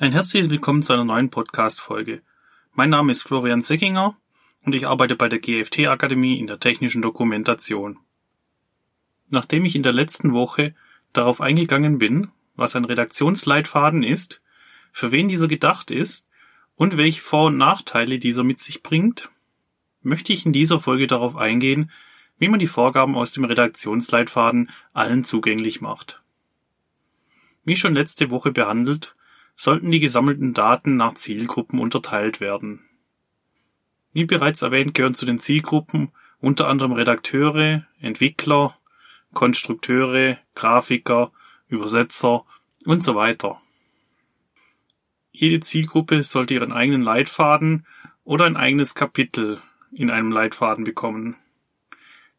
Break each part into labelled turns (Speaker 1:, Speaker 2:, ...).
Speaker 1: Ein herzliches Willkommen zu einer neuen Podcast-Folge. Mein Name ist Florian Seckinger und ich arbeite bei der GFT Akademie in der technischen Dokumentation. Nachdem ich in der letzten Woche darauf eingegangen bin, was ein Redaktionsleitfaden ist, für wen dieser gedacht ist und welche Vor- und Nachteile dieser mit sich bringt, möchte ich in dieser Folge darauf eingehen, wie man die Vorgaben aus dem Redaktionsleitfaden allen zugänglich macht. Wie schon letzte Woche behandelt, sollten die gesammelten Daten nach Zielgruppen unterteilt werden. Wie bereits erwähnt gehören zu den Zielgruppen unter anderem Redakteure, Entwickler, Konstrukteure, Grafiker, Übersetzer und so weiter. Jede Zielgruppe sollte ihren eigenen Leitfaden oder ein eigenes Kapitel in einem Leitfaden bekommen.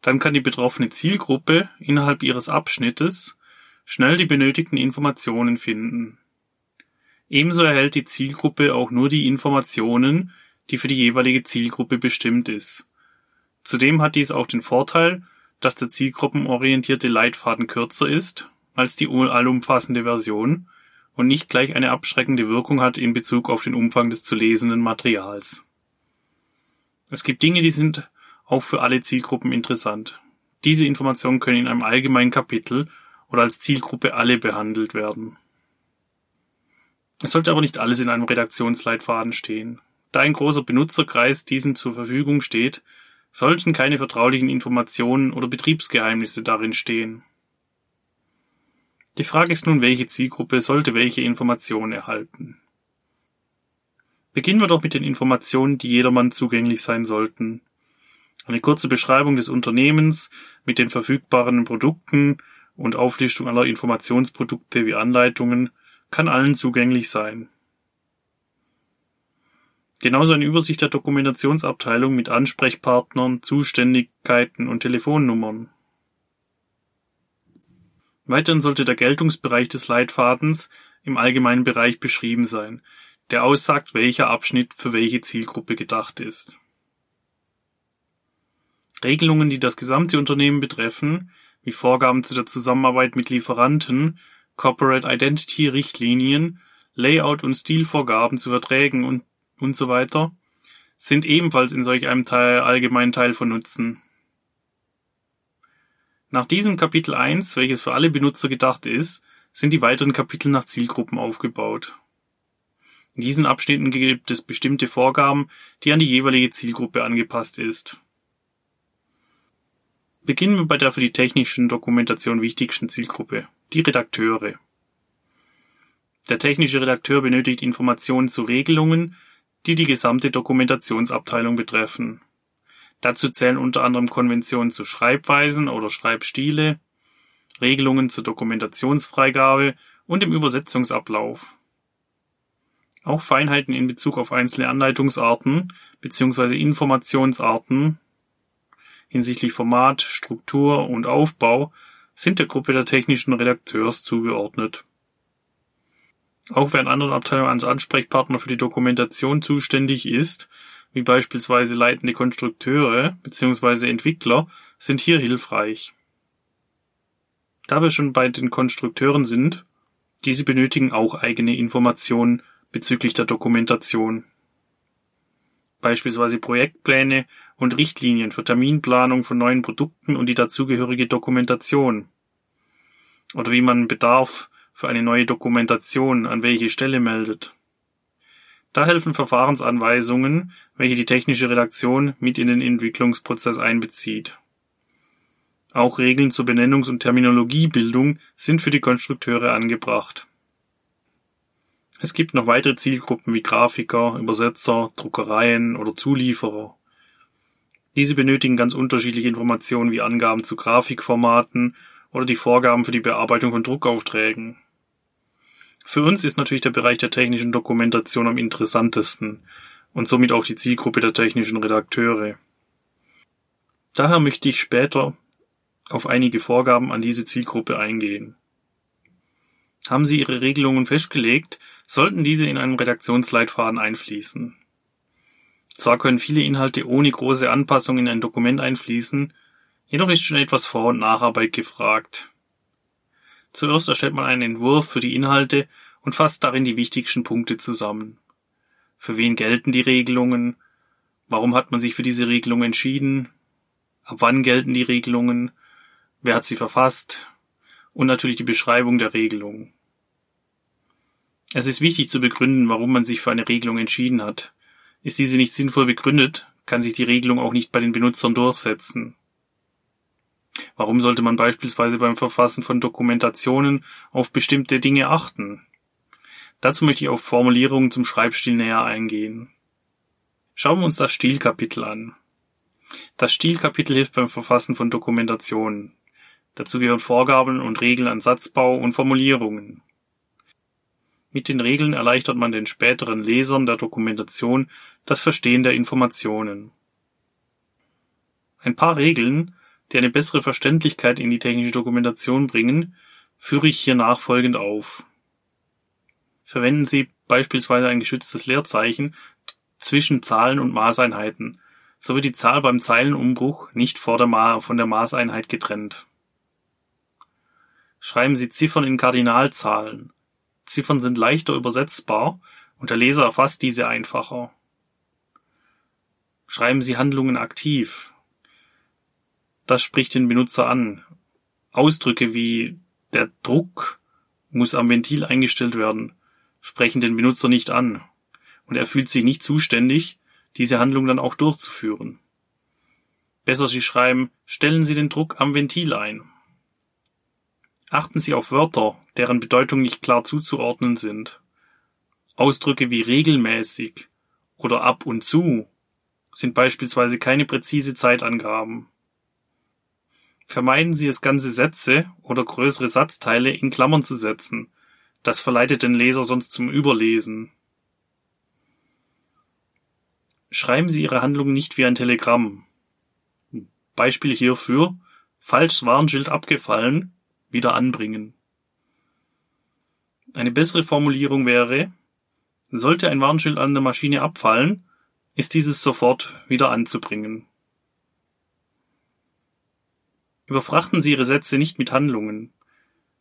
Speaker 1: Dann kann die betroffene Zielgruppe innerhalb ihres Abschnittes schnell die benötigten Informationen finden. Ebenso erhält die Zielgruppe auch nur die Informationen, die für die jeweilige Zielgruppe bestimmt ist. Zudem hat dies auch den Vorteil, dass der zielgruppenorientierte Leitfaden kürzer ist als die allumfassende Version und nicht gleich eine abschreckende Wirkung hat in Bezug auf den Umfang des zu lesenden Materials. Es gibt Dinge, die sind auch für alle Zielgruppen interessant. Diese Informationen können in einem allgemeinen Kapitel oder als Zielgruppe alle behandelt werden. Es sollte aber nicht alles in einem Redaktionsleitfaden stehen. Da ein großer Benutzerkreis diesen zur Verfügung steht, sollten keine vertraulichen Informationen oder Betriebsgeheimnisse darin stehen. Die Frage ist nun, welche Zielgruppe sollte welche Informationen erhalten. Beginnen wir doch mit den Informationen, die jedermann zugänglich sein sollten. Eine kurze Beschreibung des Unternehmens mit den verfügbaren Produkten und Auflistung aller Informationsprodukte wie Anleitungen kann allen zugänglich sein. Genauso eine Übersicht der Dokumentationsabteilung mit Ansprechpartnern, Zuständigkeiten und Telefonnummern. Weiterhin sollte der Geltungsbereich des Leitfadens im allgemeinen Bereich beschrieben sein, der aussagt, welcher Abschnitt für welche Zielgruppe gedacht ist. Regelungen, die das gesamte Unternehmen betreffen, wie Vorgaben zu der Zusammenarbeit mit Lieferanten, Corporate Identity Richtlinien, Layout und Stilvorgaben zu Verträgen und, und so weiter, sind ebenfalls in solch einem Teil, allgemeinen Teil von Nutzen. Nach diesem Kapitel 1, welches für alle Benutzer gedacht ist, sind die weiteren Kapitel nach Zielgruppen aufgebaut. In diesen Abschnitten gibt es bestimmte Vorgaben, die an die jeweilige Zielgruppe angepasst ist. Beginnen wir bei der für die technischen Dokumentation wichtigsten Zielgruppe, die Redakteure. Der technische Redakteur benötigt Informationen zu Regelungen, die die gesamte Dokumentationsabteilung betreffen. Dazu zählen unter anderem Konventionen zu Schreibweisen oder Schreibstile, Regelungen zur Dokumentationsfreigabe und dem Übersetzungsablauf. Auch Feinheiten in Bezug auf einzelne Anleitungsarten bzw. Informationsarten hinsichtlich Format, Struktur und Aufbau sind der Gruppe der technischen Redakteurs zugeordnet. Auch wer in anderen Abteilungen als Ansprechpartner für die Dokumentation zuständig ist, wie beispielsweise leitende Konstrukteure bzw. Entwickler, sind hier hilfreich. Da wir schon bei den Konstrukteuren sind, diese benötigen auch eigene Informationen bezüglich der Dokumentation. Beispielsweise Projektpläne und Richtlinien für Terminplanung von neuen Produkten und die dazugehörige Dokumentation. Oder wie man Bedarf für eine neue Dokumentation an welche Stelle meldet. Da helfen Verfahrensanweisungen, welche die technische Redaktion mit in den Entwicklungsprozess einbezieht. Auch Regeln zur Benennungs- und Terminologiebildung sind für die Konstrukteure angebracht. Es gibt noch weitere Zielgruppen wie Grafiker, Übersetzer, Druckereien oder Zulieferer. Diese benötigen ganz unterschiedliche Informationen wie Angaben zu Grafikformaten oder die Vorgaben für die Bearbeitung von Druckaufträgen. Für uns ist natürlich der Bereich der technischen Dokumentation am interessantesten und somit auch die Zielgruppe der technischen Redakteure. Daher möchte ich später auf einige Vorgaben an diese Zielgruppe eingehen. Haben Sie Ihre Regelungen festgelegt, sollten diese in einen Redaktionsleitfaden einfließen. Zwar können viele Inhalte ohne große Anpassungen in ein Dokument einfließen, jedoch ist schon etwas Vor- und Nacharbeit gefragt. Zuerst erstellt man einen Entwurf für die Inhalte und fasst darin die wichtigsten Punkte zusammen. Für wen gelten die Regelungen? Warum hat man sich für diese Regelung entschieden? Ab wann gelten die Regelungen? Wer hat sie verfasst? Und natürlich die Beschreibung der Regelung. Es ist wichtig zu begründen, warum man sich für eine Regelung entschieden hat. Ist diese nicht sinnvoll begründet, kann sich die Regelung auch nicht bei den Benutzern durchsetzen. Warum sollte man beispielsweise beim Verfassen von Dokumentationen auf bestimmte Dinge achten? Dazu möchte ich auf Formulierungen zum Schreibstil näher eingehen. Schauen wir uns das Stilkapitel an. Das Stilkapitel hilft beim Verfassen von Dokumentationen. Dazu gehören Vorgaben und Regeln an Satzbau und Formulierungen. Mit den Regeln erleichtert man den späteren Lesern der Dokumentation das Verstehen der Informationen. Ein paar Regeln, die eine bessere Verständlichkeit in die technische Dokumentation bringen, führe ich hier nachfolgend auf. Verwenden Sie beispielsweise ein geschütztes Leerzeichen zwischen Zahlen und Maßeinheiten, so wird die Zahl beim Zeilenumbruch nicht vor der Ma von der Maßeinheit getrennt. Schreiben Sie Ziffern in Kardinalzahlen. Ziffern sind leichter übersetzbar und der Leser erfasst diese einfacher. Schreiben Sie Handlungen aktiv. Das spricht den Benutzer an. Ausdrücke wie der Druck muss am Ventil eingestellt werden, sprechen den Benutzer nicht an und er fühlt sich nicht zuständig, diese Handlung dann auch durchzuführen. Besser Sie schreiben, stellen Sie den Druck am Ventil ein. Achten Sie auf Wörter, deren Bedeutung nicht klar zuzuordnen sind. Ausdrücke wie regelmäßig oder ab und zu sind beispielsweise keine präzise Zeitangaben. Vermeiden Sie es, ganze Sätze oder größere Satzteile in Klammern zu setzen. Das verleitet den Leser sonst zum Überlesen. Schreiben Sie Ihre Handlung nicht wie ein Telegramm. Beispiel hierfür falsch Warnschild abgefallen, wieder anbringen. Eine bessere Formulierung wäre, sollte ein Warnschild an der Maschine abfallen, ist dieses sofort wieder anzubringen. Überfrachten Sie Ihre Sätze nicht mit Handlungen.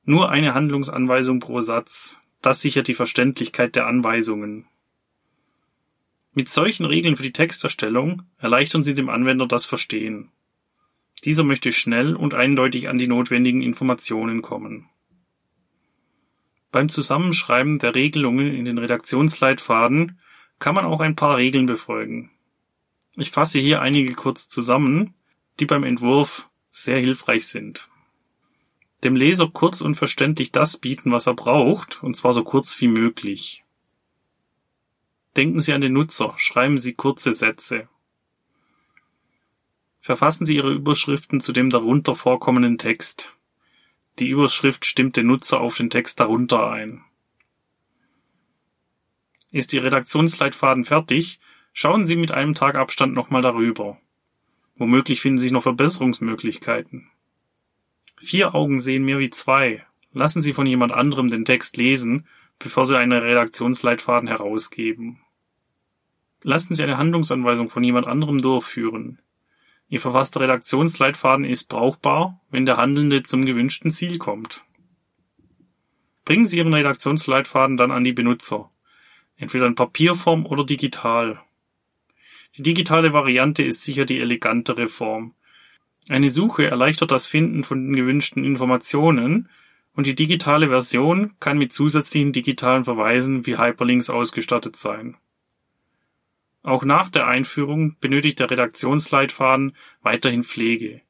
Speaker 1: Nur eine Handlungsanweisung pro Satz. Das sichert die Verständlichkeit der Anweisungen. Mit solchen Regeln für die Texterstellung erleichtern Sie dem Anwender das Verstehen. Dieser möchte schnell und eindeutig an die notwendigen Informationen kommen. Beim Zusammenschreiben der Regelungen in den Redaktionsleitfaden kann man auch ein paar Regeln befolgen. Ich fasse hier einige kurz zusammen, die beim Entwurf sehr hilfreich sind. Dem Leser kurz und verständlich das bieten, was er braucht, und zwar so kurz wie möglich. Denken Sie an den Nutzer, schreiben Sie kurze Sätze. Verfassen Sie Ihre Überschriften zu dem darunter vorkommenden Text. Die Überschrift stimmt den Nutzer auf den Text darunter ein. Ist Ihr Redaktionsleitfaden fertig, schauen Sie mit einem Tag Abstand nochmal darüber. Womöglich finden sich noch Verbesserungsmöglichkeiten. Vier Augen sehen mehr wie zwei. Lassen Sie von jemand anderem den Text lesen, bevor Sie einen Redaktionsleitfaden herausgeben. Lassen Sie eine Handlungsanweisung von jemand anderem durchführen. Ihr verfasster Redaktionsleitfaden ist brauchbar, wenn der Handelnde zum gewünschten Ziel kommt. Bringen Sie Ihren Redaktionsleitfaden dann an die Benutzer, entweder in Papierform oder digital. Die digitale Variante ist sicher die elegantere Form. Eine Suche erleichtert das Finden von den gewünschten Informationen und die digitale Version kann mit zusätzlichen digitalen Verweisen wie Hyperlinks ausgestattet sein. Auch nach der Einführung benötigt der Redaktionsleitfaden weiterhin Pflege.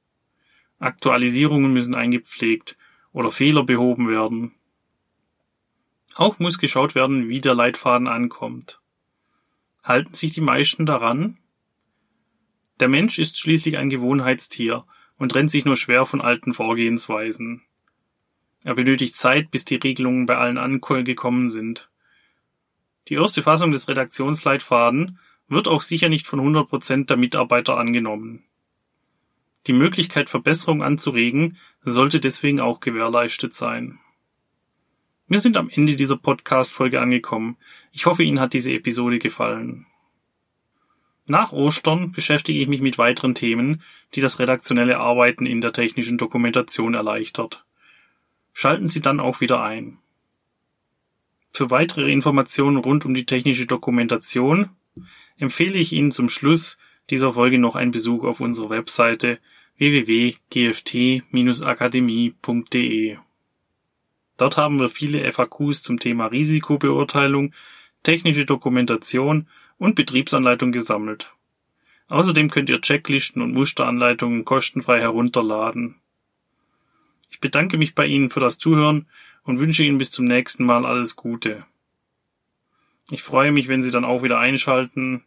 Speaker 1: Aktualisierungen müssen eingepflegt oder Fehler behoben werden. Auch muss geschaut werden, wie der Leitfaden ankommt. Halten sich die meisten daran? Der Mensch ist schließlich ein Gewohnheitstier und trennt sich nur schwer von alten Vorgehensweisen. Er benötigt Zeit, bis die Regelungen bei allen angekommen sind. Die erste Fassung des Redaktionsleitfaden wird auch sicher nicht von 100 Prozent der Mitarbeiter angenommen. Die Möglichkeit, Verbesserungen anzuregen, sollte deswegen auch gewährleistet sein. Wir sind am Ende dieser Podcast-Folge angekommen. Ich hoffe, Ihnen hat diese Episode gefallen. Nach Ostern beschäftige ich mich mit weiteren Themen, die das redaktionelle Arbeiten in der technischen Dokumentation erleichtert. Schalten Sie dann auch wieder ein. Für weitere Informationen rund um die technische Dokumentation empfehle ich Ihnen zum Schluss dieser Folge noch einen Besuch auf unserer Webseite www.gft-akademie.de. Dort haben wir viele FAQs zum Thema Risikobeurteilung, technische Dokumentation und Betriebsanleitung gesammelt. Außerdem könnt ihr Checklisten und Musteranleitungen kostenfrei herunterladen. Ich bedanke mich bei Ihnen für das Zuhören und wünsche Ihnen bis zum nächsten Mal alles Gute. Ich freue mich, wenn Sie dann auch wieder einschalten